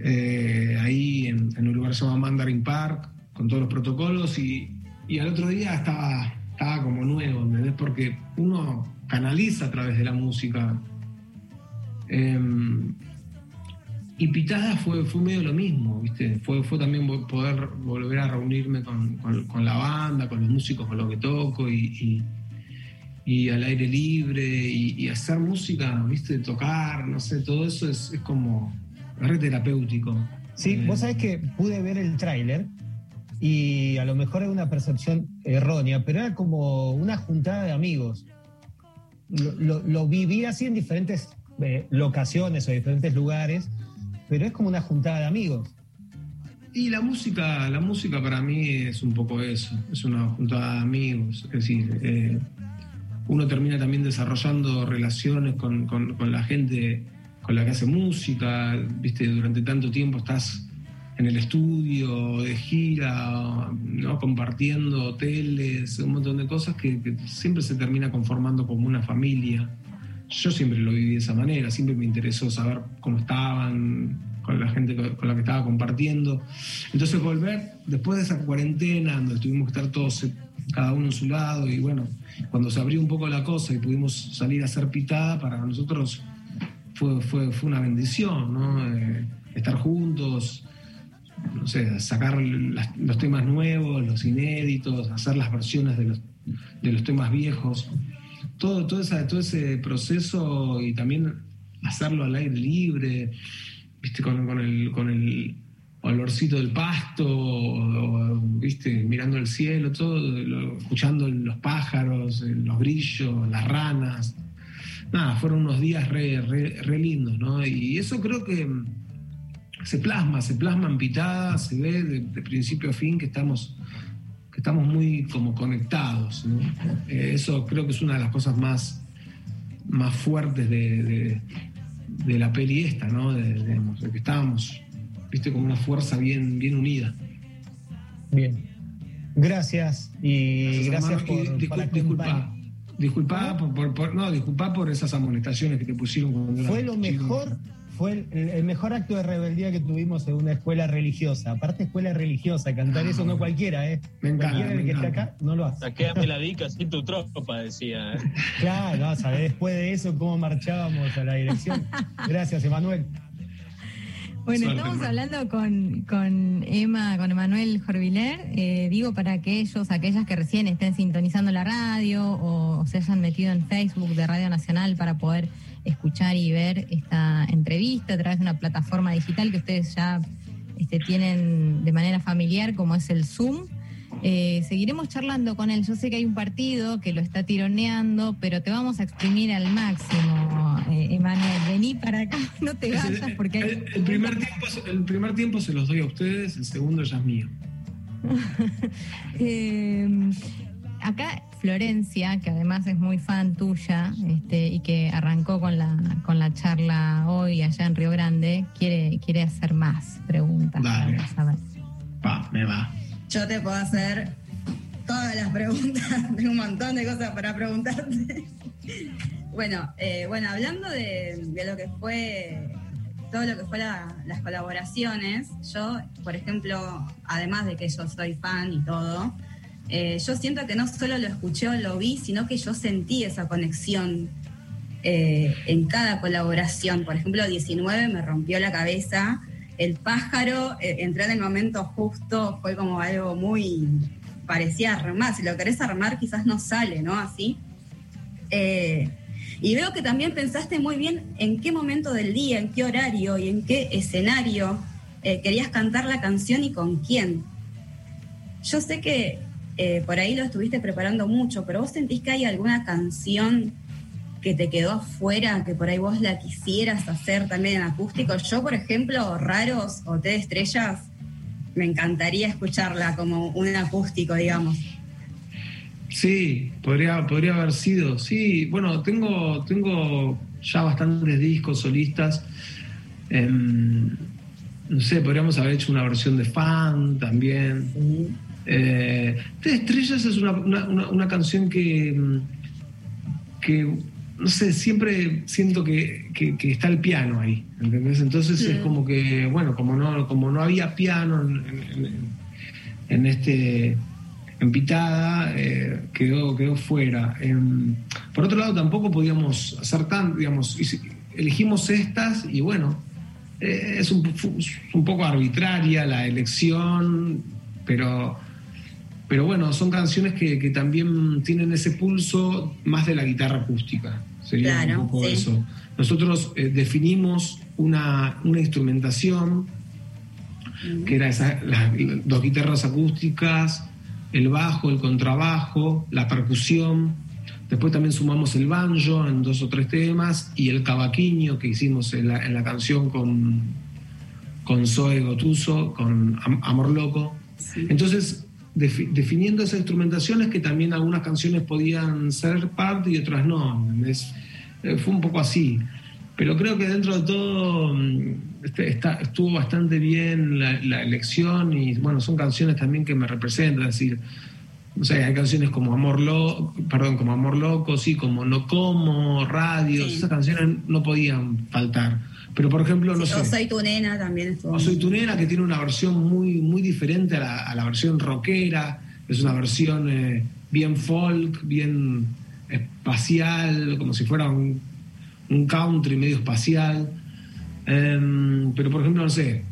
eh, ahí en, un lugar llamado Mandarin Park, con todos los protocolos, y, y al otro día estaba estaba como nuevo, ¿entendés? Porque uno canaliza a través de la música. Em, y Pitada fue, fue medio lo mismo, ¿viste? Fue, fue también poder volver a reunirme con, la banda, con los músicos con los que toco y, y, al aire libre y, hacer música, ¿viste? Tocar, no sé, todo eso es, es como re terapéutico. Sí, eh, vos sabés que pude ver el tráiler y a lo mejor es una percepción errónea, pero era como una juntada de amigos. Lo, viví así en diferentes eh, locaciones o diferentes lugares, pero es como una juntada de amigos. Y la música, la música para mí es un poco eso, es una juntada de amigos, es decir, eh, uno termina también desarrollando relaciones con, con la gente con la que hace música, viste, durante tanto tiempo estás en el estudio, de gira, ¿no? compartiendo hoteles, un montón de cosas que, siempre se termina conformando como una familia. Yo siempre lo viví de esa manera, siempre me interesó saber cómo estaban, con la gente con la que estaba compartiendo. Entonces volver después de esa cuarentena, donde tuvimos que estar todos, cada uno en su lado, y bueno, cuando se abrió un poco la cosa y pudimos salir a hacer pitada, para nosotros fue, fue, fue una bendición, ¿no? Eh, estar juntos, no sé, sacar los temas nuevos, los inéditos, hacer las versiones de los, de los temas viejos. Todo, todo, todo ese proceso y también hacerlo al aire libre, ¿viste? Con, el, con el olorcito del pasto, ¿viste? mirando el cielo, todo, escuchando los pájaros, los grillos, las ranas. Nada, fueron unos días re, re lindos, ¿no? Y eso creo que se plasma, se plasma en pitada, se ve de, principio a fin que estamos, que estamos muy como conectados. Eh, eso creo que es una de las cosas más, más fuertes de, la peli esta, ¿no? De, que estábamos, viste, como una fuerza bien, bien unida. Bien. Gracias y gracias, por, disculpa, disculpa, por, no, disculpa por esas amonestaciones que te pusieron cuando Fue lo mejor fue el, mejor acto de rebeldía que tuvimos en una escuela religiosa. Aparte, escuela religiosa, cantar eso no cualquiera, ¿eh? Me encanta. Cualquiera que está acá no lo hace. Saquéame la dica sin tu tropa, decía. ¿eh? Claro, no, ¿sabes? Después de eso, cómo marchábamos a la dirección. Gracias, Emanuel. Bueno, estamos hablando con, con, Emma, con Emanuel Jorviler. Eh, digo, para aquellos, aquellas que recién estén sintonizando la radio o se hayan metido en Facebook de Radio Nacional para poder escuchar y ver esta entrevista a través de una plataforma digital que ustedes ya este, tienen de manera familiar, como es el Zoom. Eh, seguiremos charlando con él. Yo sé que hay un partido que lo está tironeando, pero te vamos a exprimir al máximo, eh, Emanuel. Vení para acá, (laughs) no te vayas porque... El, primer tiempo, el primer tiempo se los doy a ustedes, el segundo ya es mío. (laughs) eh, acá Florencia, que además es muy fan tuya este, y que arrancó con la, con la charla hoy allá en Río Grande, quiere, quiere hacer más preguntas. Dale. Va, me va. Yo te puedo hacer todas las preguntas, (laughs) tengo un montón de cosas para preguntarte. (laughs) bueno, eh, bueno, hablando de, lo que fue todo lo que fue las colaboraciones, yo, por ejemplo, además de que yo soy fan y todo, eh, yo siento que no solo lo escuché o lo vi, sino que yo sentí esa conexión eh, en cada colaboración. Por ejemplo, 19 me rompió la cabeza. El pájaro, eh, entré en el momento justo, fue como algo muy. parecía armar. Si lo querés armar, quizás no sale, ¿no? Así. y veo que también pensaste muy bien en qué momento del día, en qué horario y en qué escenario querías cantar la canción y con quién. Yo sé que eh, por ahí lo estuviste preparando mucho, pero vos sentís que hay alguna canción que te quedó afuera, que por ahí vos la quisieras hacer también en acústico. Yo, por ejemplo, Raros o T de Estrellas, me encantaría escucharla como un acústico, digamos. Sí, podría, podría haber sido. Sí, bueno, tengo, tengo ya bastantes discos solistas. Em, no sé, podríamos haber hecho una versión de fan también. Eh, Estrellas es una, canción que, que, no sé, siempre siento que, está el piano ahí, ¿entendés? Entonces es como que, bueno, como no, como no había piano en, este en Pitada, eh, quedó, quedó fuera. Em, por otro lado, tampoco podíamos hacer tan, digamos, elegimos estas y bueno, eh, es un, un poco arbitraria la elección, pero pero bueno, son canciones que, también tienen ese pulso más de la guitarra acústica. Sería un poco eso. Nosotros eh, definimos una, instrumentación, que era las dos guitarras acústicas, el bajo, el contrabajo, la percusión. Después también sumamos el banjo en dos o tres temas y el cavaquinho que hicimos en la, canción con, con Zoe Gotuso, con Amor Loco. Entonces, definiendo esas instrumentaciones que también algunas canciones podían ser parte y otras no. Eh, fue un poco así. Pero creo que dentro de todo mm, este, está, estuvo bastante bien la, elección y bueno, son canciones también que me representan, es decir, o sea, hay canciones como Amor Loco, perdón, como Amor Loco, sí, como No Como, Radios, esas canciones no podían faltar. Pero por ejemplo, no sé. O Soy tu nena también. O Soy tu nena, que tiene una versión muy, muy diferente a la, versión rockera. Es una versión eh, bien folk, bien espacial, como si fuera un, country medio espacial. Em, pero por ejemplo, no sé,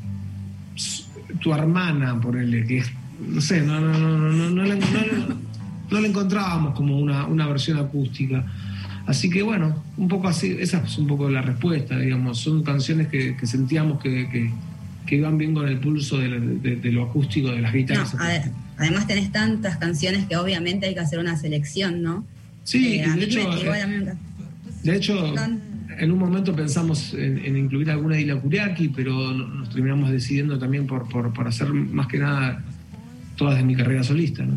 tu hermana, por el que es, no sé, no, no, no, no, no, no, no, la encontrábamos como una, una versión acústica. Así que bueno, un poco así, esa es un poco la respuesta, digamos, son canciones que, sentíamos que, iban bien con el pulso de, lo acústico de las guitarras. además tenés tantas canciones que obviamente hay que hacer una selección, ¿no? Sí, eh, de, hecho, de hecho, en un momento pensamos en, incluir alguna de Ila Kuriaki, pero nos terminamos decidiendo también por, por, hacer más que nada todas de mi carrera solista, ¿no?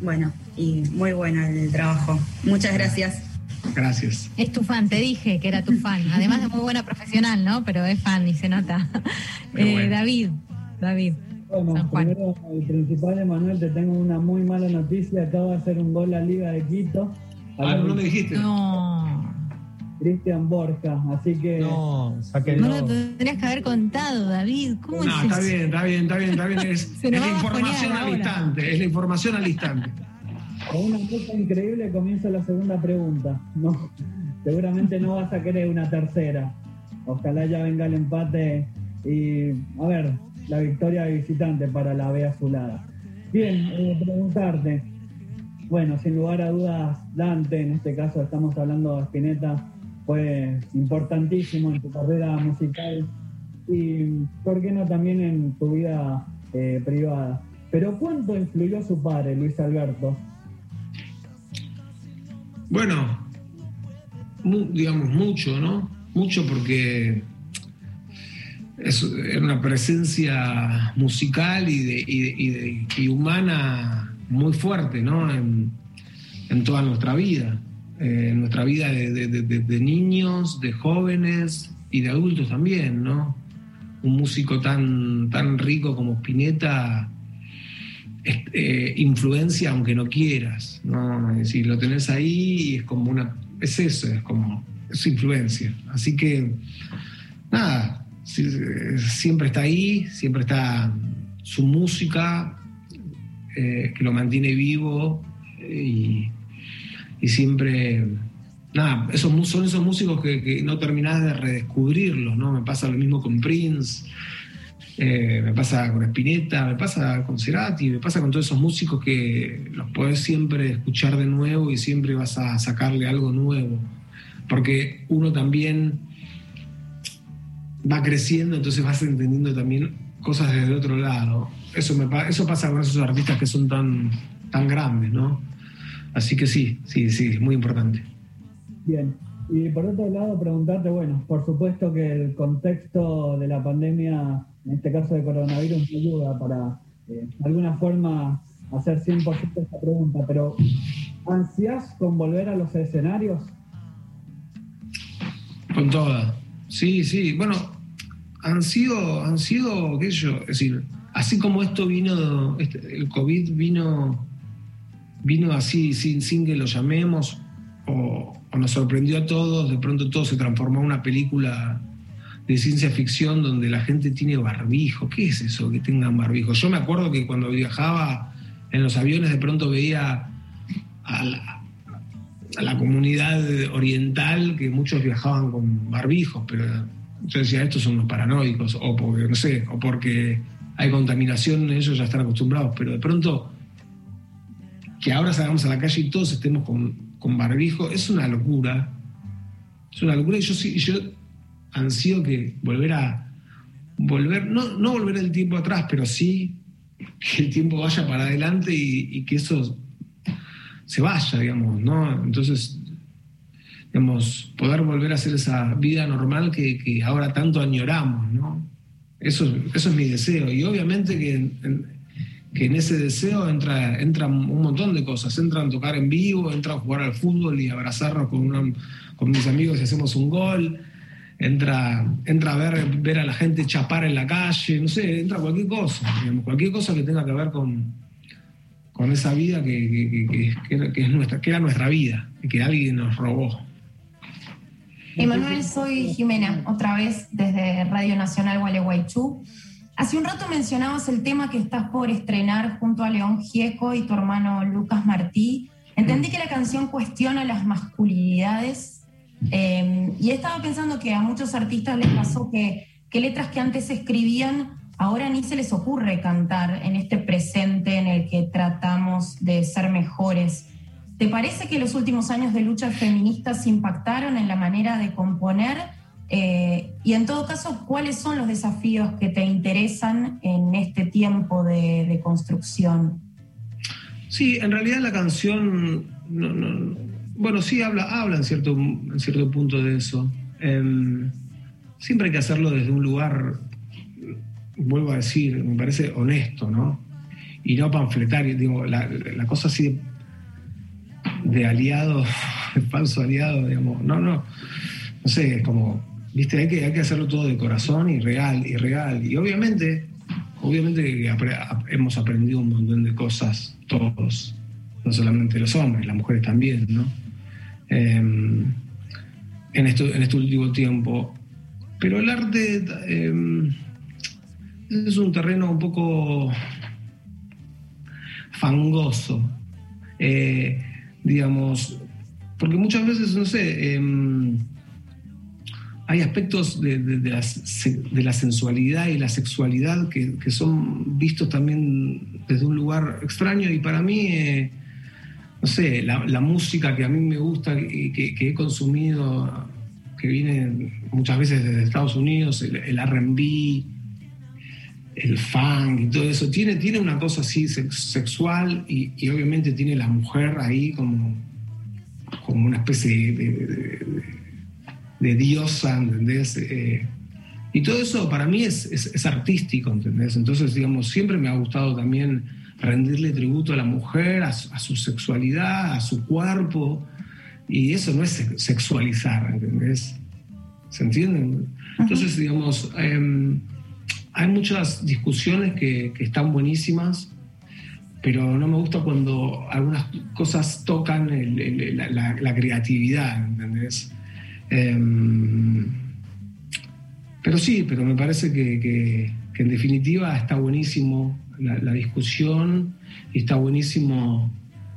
Bueno, y muy bueno el trabajo. Muchas gracias. Gracias. Es tu fan, te dije que era tu fan. Además de muy buena profesional, ¿no? Pero es fan y se nota. Eh, David, David. Bueno, primero, el principal Emanuel, te tengo una muy mala noticia. Acaba de hacer un gol la Liga de Quito. Ah, no me dijiste. No. Cristian Borja, así que. No, No lo tendrías que haber contado, David. ¿Cómo no, está bien, está bien, está bien, está bien. (laughs) Es, es la información al instante, es la información al instante. Con una cosa increíble comienza la segunda pregunta. No, seguramente no vas a querer una tercera. Ojalá ya venga el empate y a ver, la victoria de visitante para la B azulada. Bien, eh, preguntarte, bueno, sin lugar a dudas, Dante, en este caso estamos hablando de Spinetta, fue importantísimo en tu carrera musical y, ¿por qué no también en tu vida eh, privada? Pero ¿cuánto influyó su padre, Luis Alberto? Bueno, digamos mucho, ¿no? Mucho porque es una presencia musical y, de, y, humana muy fuerte, ¿no? En, toda nuestra vida, eh, en nuestra vida de, niños, de jóvenes y de adultos también, ¿no? Un músico tan, tan rico como Spinetta eh, influencia aunque no quieras, ¿no? Es lo tenés ahí y es como una, es eso, es como, es influencia. Así que, nada, siempre está ahí, siempre está su música, eh, que lo mantiene vivo y, siempre, nada, esos, son esos músicos que, no terminás de redescubrirlos, ¿no? Me pasa lo mismo con Prince, eh, me pasa con Spinetta, me pasa con Cerati, me pasa con todos esos músicos que los podés siempre escuchar de nuevo y siempre vas a sacarle algo nuevo, porque uno también va creciendo, entonces vas entendiendo también cosas desde otro lado. Eso, eso pasa con esos artistas que son tan, tan grandes, ¿no? Así que sí, sí, sí, muy importante. Bien. Y por otro lado, preguntarte, bueno, por supuesto que el contexto de la pandemia, en este caso de coronavirus, me ayuda para, eh, alguna forma, hacer 100% esta pregunta, pero ¿ansias con volver a los escenarios? Con toda. Sí, sí. Bueno, han sido, han sido, qué sé yo, es decir, así como esto vino, este, el COVID vino, vino así, sin, sin que lo llamemos, o, nos sorprendió a todos, de pronto todo se transformó en una película de ciencia ficción donde la gente tiene barbijo. ¿Qué es eso que tengan barbijo? Yo me acuerdo que cuando viajaba en los aviones de pronto veía a la, comunidad oriental que muchos viajaban con barbijos, pero yo decía, estos son los paranoicos, o porque, no sé, o porque hay contaminación, ellos ya están acostumbrados, pero de pronto que ahora salgamos a la calle y todos estemos con, con barbijo, es una locura. Es una locura y yo, yo ansío que volver a, volver, no, no volver el tiempo atrás, pero sí que el tiempo vaya para adelante y, y que eso se vaya, digamos, ¿no? Entonces, digamos, poder volver a hacer esa vida normal que, ahora tanto añoramos, ¿no? Eso, eso es mi deseo. Y obviamente que en, que en ese deseo entra, entra un montón de cosas. Entran a tocar en vivo, entra a jugar al fútbol y abrazarnos con, con mis amigos y hacemos un gol. Entra, entra a ver, ver a la gente chapar en la calle, no sé, entra cualquier cosa, cualquier cosa que tenga que ver con, con esa vida que, es nuestra, que era nuestra vida y que alguien nos robó. Emanuel, soy Jimena, otra vez desde Radio Nacional Gualeguaychú. Hace un rato mencionabas el tema que estás por estrenar junto a León Gieco y tu hermano Lucas Martí. Entendí que la canción cuestiona las masculinidades eh, y estaba pensando que a muchos artistas les pasó que, que letras que antes escribían ahora ni se les ocurre cantar en este presente en el que tratamos de ser mejores. ¿Te parece que los últimos años de lucha feministas impactaron en la manera de componer? Eh, y en todo caso, ¿cuáles son los desafíos que te interesan en este tiempo de, construcción? Sí, en realidad la canción, bueno, sí habla, habla en, cierto, en cierto punto de eso. Em, siempre hay que hacerlo desde un lugar vuelvo a decir, me parece honesto, ¿no? Y no panfletario, digo, la, cosa así de, aliado, (laughs) de falso aliado, digamos, no, no, no sé, como, viste, hay que, hay que hacerlo todo de corazón y real, y real. Y obviamente, obviamente que hemos aprendido un montón de cosas todos, no solamente los hombres, las mujeres también, ¿no? Em, en, esto, en este último tiempo. Pero el arte... Em, es un terreno un poco fangoso, eh, digamos, porque muchas veces, no sé, em, hay aspectos de, la, sensualidad y la sexualidad que, son vistos también desde un lugar extraño y para mí, eh, no sé, la, música que a mí me gusta y que, he consumido, que viene muchas veces desde Estados Unidos, el, el RB, el funk y todo eso, tiene, tiene una cosa así sexual y, obviamente tiene la mujer ahí como, como una especie de, diosa, ¿entendés? Eh, y todo eso para mí es, es, artístico, ¿entendés? Entonces, digamos, siempre me ha gustado también rendirle tributo a la mujer, a, su sexualidad, a su cuerpo, y eso no es sexualizar, ¿entendés? ¿Se entienden? Entonces, digamos... Em, hay muchas discusiones que, están buenísimas, pero no me gusta cuando algunas cosas tocan la, creatividad, ¿entendés? Em, pero sí, pero me parece que, en definitiva está buenísimo la, discusión y está buenísimo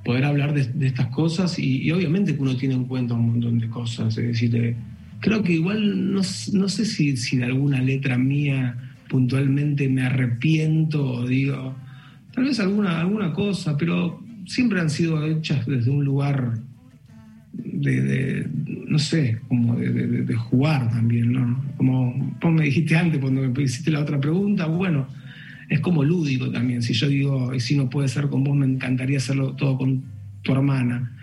poder hablar de, estas cosas y, obviamente que uno tiene en cuenta un montón de cosas. Es decir, eh, creo que igual no, sé si, si de alguna letra mía puntualmente me arrepiento o digo, tal vez alguna, alguna cosa, pero siempre han sido hechas desde un lugar de, no sé, como de, jugar también, ¿no? Como vos me dijiste antes cuando me hiciste la otra pregunta, bueno, es como lúdico también. Si yo digo, y si no puede ser con vos, me encantaría hacerlo todo con tu hermana.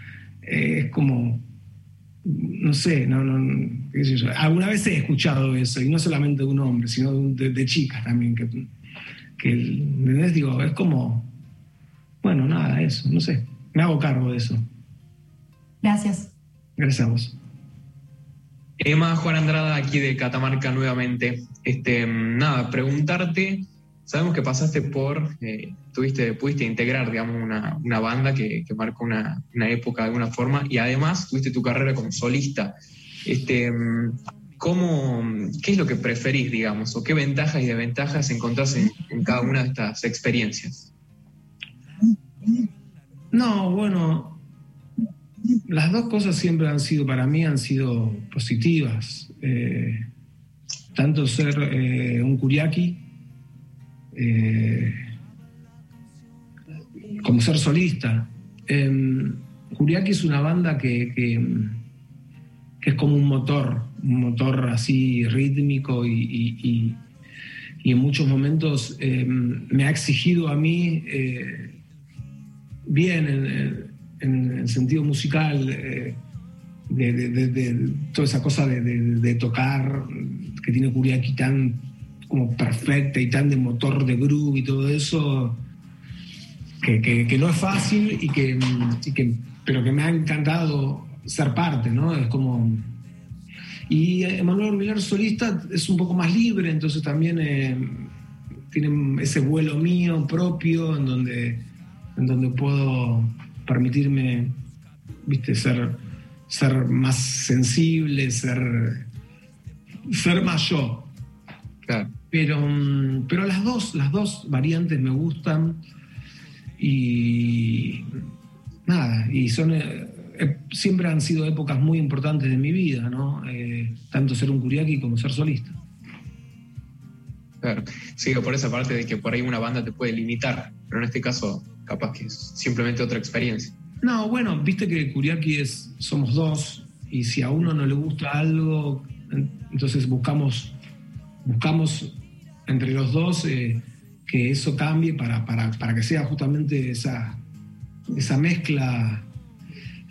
Eh, es como, no sé, no, no, alguna vez he escuchado eso, y no solamente de un hombre, sino de, chicas también, que, que Digo, es como, bueno, nada, eso, no sé, me hago cargo de eso. Gracias. Gracias a vos. Emma Juan Andrada, aquí de Catamarca nuevamente. Este, nada, preguntarte Sabemos que pasaste por, eh, tuviste, pudiste integrar, digamos, una, una banda que, que marcó una, una, época de alguna forma y además tuviste tu carrera como solista. Este, ¿cómo, ¿Qué es lo que preferís, digamos, o qué ventajas y desventajas encontrás en, cada una de estas experiencias? No, bueno, las dos cosas siempre han sido, para mí, han sido positivas. Eh, tanto ser eh, un curiaki eh, como ser solista. Eh, es una banda que, es como un motor, un motor así rítmico y, en muchos momentos em, me ha exigido a mí, eh, bien en, el sentido musical, eh, de, toda esa cosa de, tocar que tiene Kuriaki tan como perfecta y tan de motor de groove y todo eso, que, no es fácil y que, pero que me ha encantado ser parte, ¿no? Es como... Y Emanuel Orbilar solista es un poco más libre, entonces también eh, tiene ese vuelo mío propio en donde, en donde puedo permitirme, viste, ser, ser más sensible, ser, ser más yo. Pero, mm, pero las dos, las dos variantes me gustan y nada, y son eh, eh, siempre han sido épocas muy importantes de mi vida, ¿no? Eh, tanto ser un curiaki como ser solista. Claro, sigo por esa parte de que por ahí una banda te puede limitar, pero en este caso capaz que es simplemente otra experiencia. No, bueno, viste que Curiaki es, somos dos y si a uno no le gusta algo, entonces buscamos buscamos entre los dos eh, que eso cambie para, que sea justamente esa, esa mezcla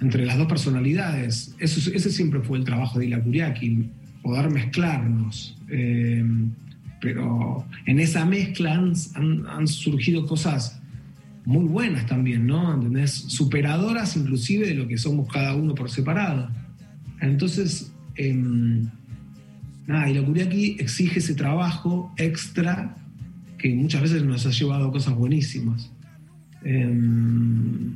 entre las dos personalidades. Eso, ese siempre fue el trabajo de Ila Kuriaki, poder mezclarnos. Eh, pero en esa mezcla han, surgido cosas muy buenas también, ¿no? ¿Entendés? Superadoras inclusive de lo que somos cada uno por separado. Entonces, em, nada, y la Curiaki exige ese trabajo extra que muchas veces nos ha llevado a cosas buenísimas. Em,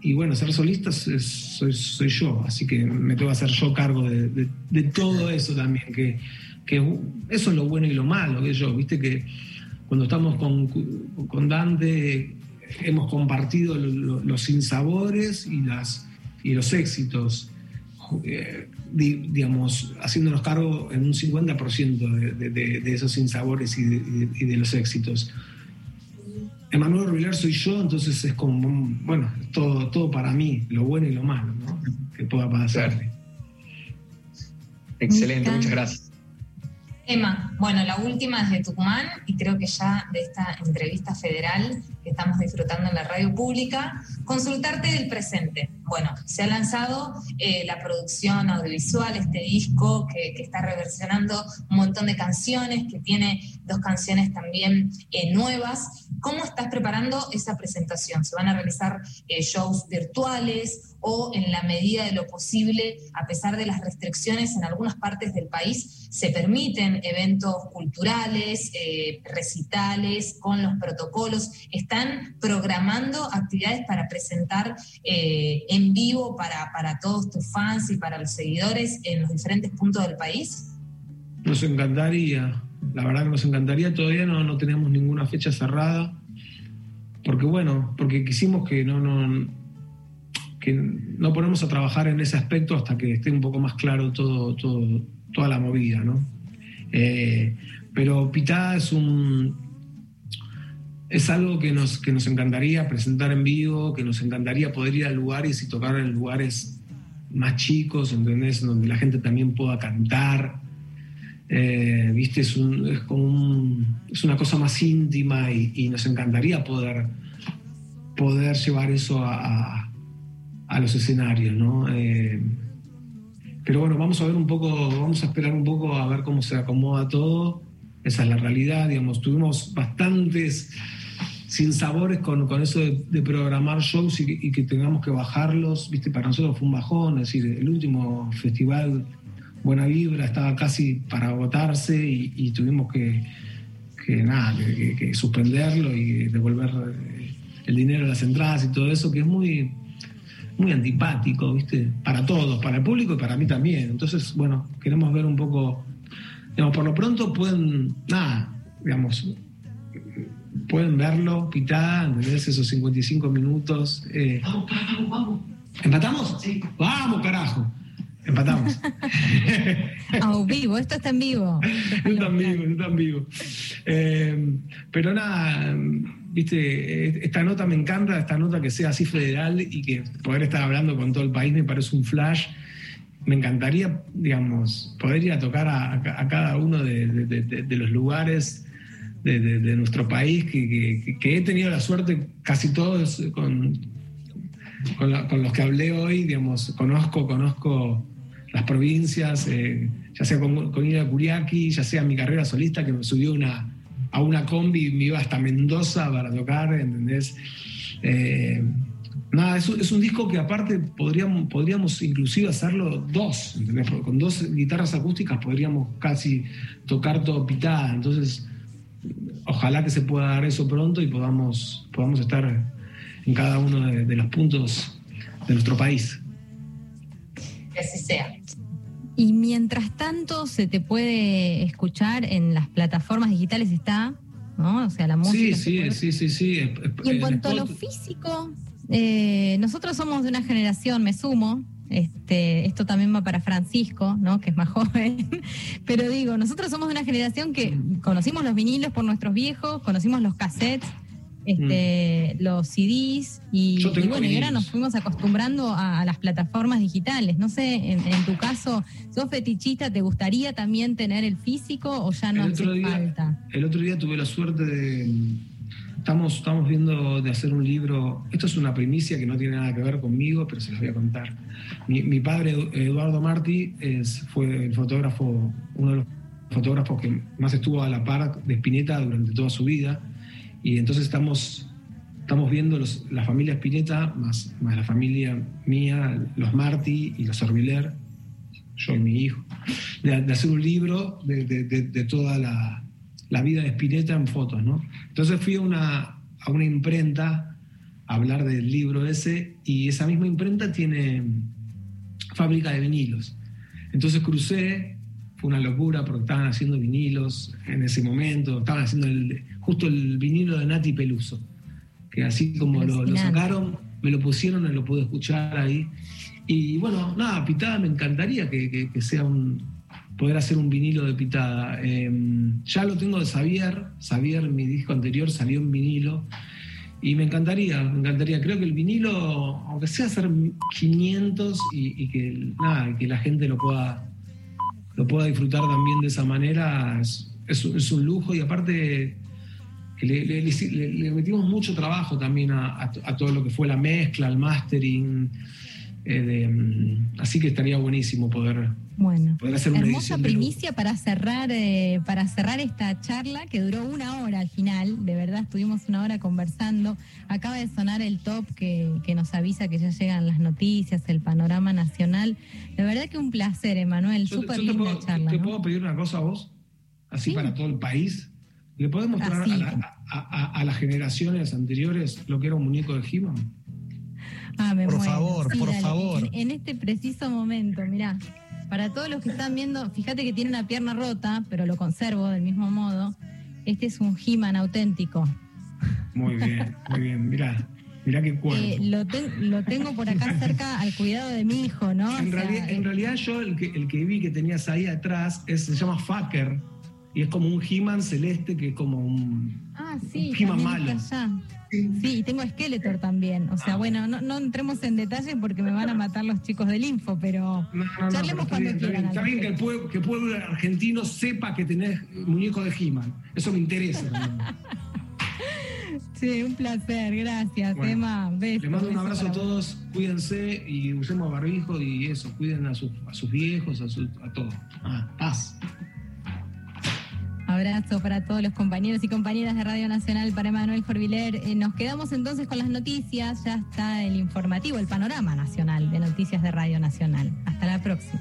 y bueno, ser solista soy, yo, así que me tengo que hacer yo cargo de, todo eso también, que, eso es lo bueno y lo malo, que yo, viste que cuando estamos con, con Dante hemos compartido los sinsabores y, las, y los éxitos. Eh, digamos, haciéndonos cargo en un 50% de, de, esos sinsabores y, y de, los éxitos. Emanuel Rubilar soy yo, entonces es como, bueno, todo, todo para mí, lo bueno y lo malo, ¿no? Que pueda pasar. Excelente, muchas gracias. Emma, bueno, la última es de Tucumán y creo que ya de esta entrevista federal que estamos disfrutando en la radio pública, consultarte del presente. Bueno, se ha lanzado eh, la producción audiovisual, este disco que, está reversionando un montón de canciones, que tiene dos canciones también eh, nuevas. ¿Cómo estás preparando esa presentación? ¿Se van a realizar eh, shows virtuales? o en la medida de lo posible, a pesar de las restricciones en algunas partes del país, se permiten eventos culturales, recitales, con los protocolos están programando actividades para presentar eh, en vivo para, para todos tus fans y para los seguidores en los diferentes puntos del país? Nos encantaría, la verdad que nos encantaría, todavía no, no tenemos ninguna fecha cerrada, porque bueno, porque quisimos que no, no, que no ponemos a trabajar en ese aspecto hasta que esté un poco más claro todo, todo toda la movida, ¿no? Eh, pero Pitá es un, es algo que nos, que nos encantaría presentar en vivo, que nos encantaría poder ir a lugares y tocar en lugares más chicos, ¿entendés? Donde la gente también pueda cantar. Eh, ¿Viste? Es, es, como es una cosa más íntima y, nos encantaría poder, poder llevar eso a, a, los escenarios, ¿no? Eh, pero bueno, vamos a ver un poco, vamos a esperar un poco a ver cómo se acomoda todo. Esa es la realidad, digamos. Tuvimos bastantes sin sabores con, con eso de, programar shows y, que tengamos que bajarlos, ¿viste? Para nosotros fue un bajón, es decir, el último festival Buena Vibra estaba casi para agotarse y, tuvimos que, que nada, que, suspenderlo y devolver eh, el dinero a las entradas y todo eso, que es muy, muy antipático, ¿viste? Para todos, para el público y para mí también. Entonces, bueno, queremos ver un poco, digamos, por lo pronto pueden, nada, digamos, pueden verlo, Pitá, ¿entendés? Esos 55 minutos. Eh. Vamos, vamos, vamos. ¿Empatamos? Sí. Vamos, carajo. Empatamos. (laughs) A vivo, esto está en vivo. Esto está en vivo, está en vivo. Eh, pero nada, viste, esta nota me encanta, esta nota que sea así federal y que poder estar hablando con todo el país me parece un flash. Me encantaría, digamos, poder ir a tocar a, cada uno de los lugares de, nuestro país, que, he tenido la suerte, casi todos con, con, los que hablé hoy, digamos, conozco, conozco las provincias, eh, ya sea con, con Ida Curiaki, ya sea mi carrera solista, que me subió una, a una combi y me iba hasta Mendoza para tocar, ¿entendés? Eh, nada, es, es, un disco que aparte podríamos, podríamos inclusive hacerlo dos, ¿entendés? Con dos guitarras acústicas podríamos casi tocar todo pitada, entonces ojalá que se pueda dar eso pronto y podamos, podamos estar en cada uno de, los puntos de nuestro país. Que así sea. Y mientras tanto se te puede escuchar en las plataformas digitales, está, ¿no? O sea, la música. Sí, sí, sí, sí, Y en cuanto a lo físico, eh, nosotros somos de una generación, me sumo, este, esto también va para Francisco, ¿no? que es más (laughs) joven. Pero digo, nosotros somos de una generación que conocimos los vinilos por nuestros viejos, conocimos los cassettes, este, mm. los CDs y, bueno, y ahora nos fuimos acostumbrando a, las plataformas digitales. No sé, en, tu caso, ¿sos fetichista? ¿Te gustaría también tener el físico o ya no hace falta? El otro día tuve la suerte de Estamos, estamos viendo de hacer un libro, esto es una primicia que no tiene nada que ver conmigo, pero se los voy a contar. Mi, padre, Eduardo Martí, es, fue el fotógrafo, uno de los fotógrafos que más estuvo a la par de Spinetta durante toda su vida, y entonces estamos, estamos viendo los, la familia Spinetta, más, más la familia mía, los Martí y los Orbiler, yo y mi hijo, de, hacer un libro de, de toda la la vida de Spinetta en fotos, ¿no? Entonces fui a una, a una imprenta a hablar del libro ese y esa misma imprenta tiene fábrica de vinilos. Entonces crucé, fue una locura porque estaban haciendo vinilos en ese momento, estaban haciendo justo el vinilo de Nati Peluso, que así como lo, sacaron, me lo pusieron y lo pude escuchar ahí. Y bueno, nada, Pitada me encantaría que, sea un, poder hacer un vinilo de Pitada. Em, ya lo tengo de Xavier, Xavier, mi disco anterior salió en vinilo. Y me encantaría, me encantaría. Creo que el vinilo, aunque sea hacer 500 y, que, nada, que la gente lo pueda, lo pueda disfrutar también de esa manera, es, es, un lujo. Y aparte, le, metimos mucho trabajo también a, todo lo que fue la mezcla, el mastering. Eh, mm, así que estaría buenísimo poder, bueno, hermosa primicia para cerrar, eh, para cerrar esta charla que duró una hora al final. De verdad, estuvimos una hora conversando. Acaba de sonar el top que, nos avisa que ya llegan las noticias, el panorama nacional. De verdad que un placer, Emanuel. Súper linda charla. ¿Te puedo pedir una cosa a vos? Así para todo el país. ¿Le podés mostrar a, las generaciones anteriores lo que era un muñeco de He-Man? Ah, por favor, por favor. En, en, este preciso momento, mirá. Para todos los que están viendo, fíjate que tiene una pierna rota, pero lo conservo del mismo modo. Este es un He-Man auténtico. Muy bien, muy bien. Mirá, mirá qué cuerpo. Eh, lo, tengo por acá cerca al cuidado de mi hijo, ¿no? En, realidad, yo el que, el que vi que tenías ahí atrás es, se llama Fucker y es como un He-Man celeste que es como un, ah, sí, He-Man malo. Sí, y tengo Skeletor también. O sea, ah. bueno, no, entremos en detalle porque me van a matar los chicos del Info, pero charlemos cuando quieran. Está bien, que el, pueblo, argentino sepa que tenés muñeco de He-Man. Eso me interesa. (laughs) sí, un placer. Gracias, Emma. Les mando un abrazo a todos. Cuídense y usemos barbijo y eso. Cuiden a sus, a sus viejos, a, a todos. Ah, paz. Abrazo para todos los compañeros y compañeras de Radio Nacional, para Emanuel Jorviler. Eh, nos quedamos entonces con las noticias. Ya está el informativo, el panorama nacional de noticias de Radio Nacional. Hasta la próxima.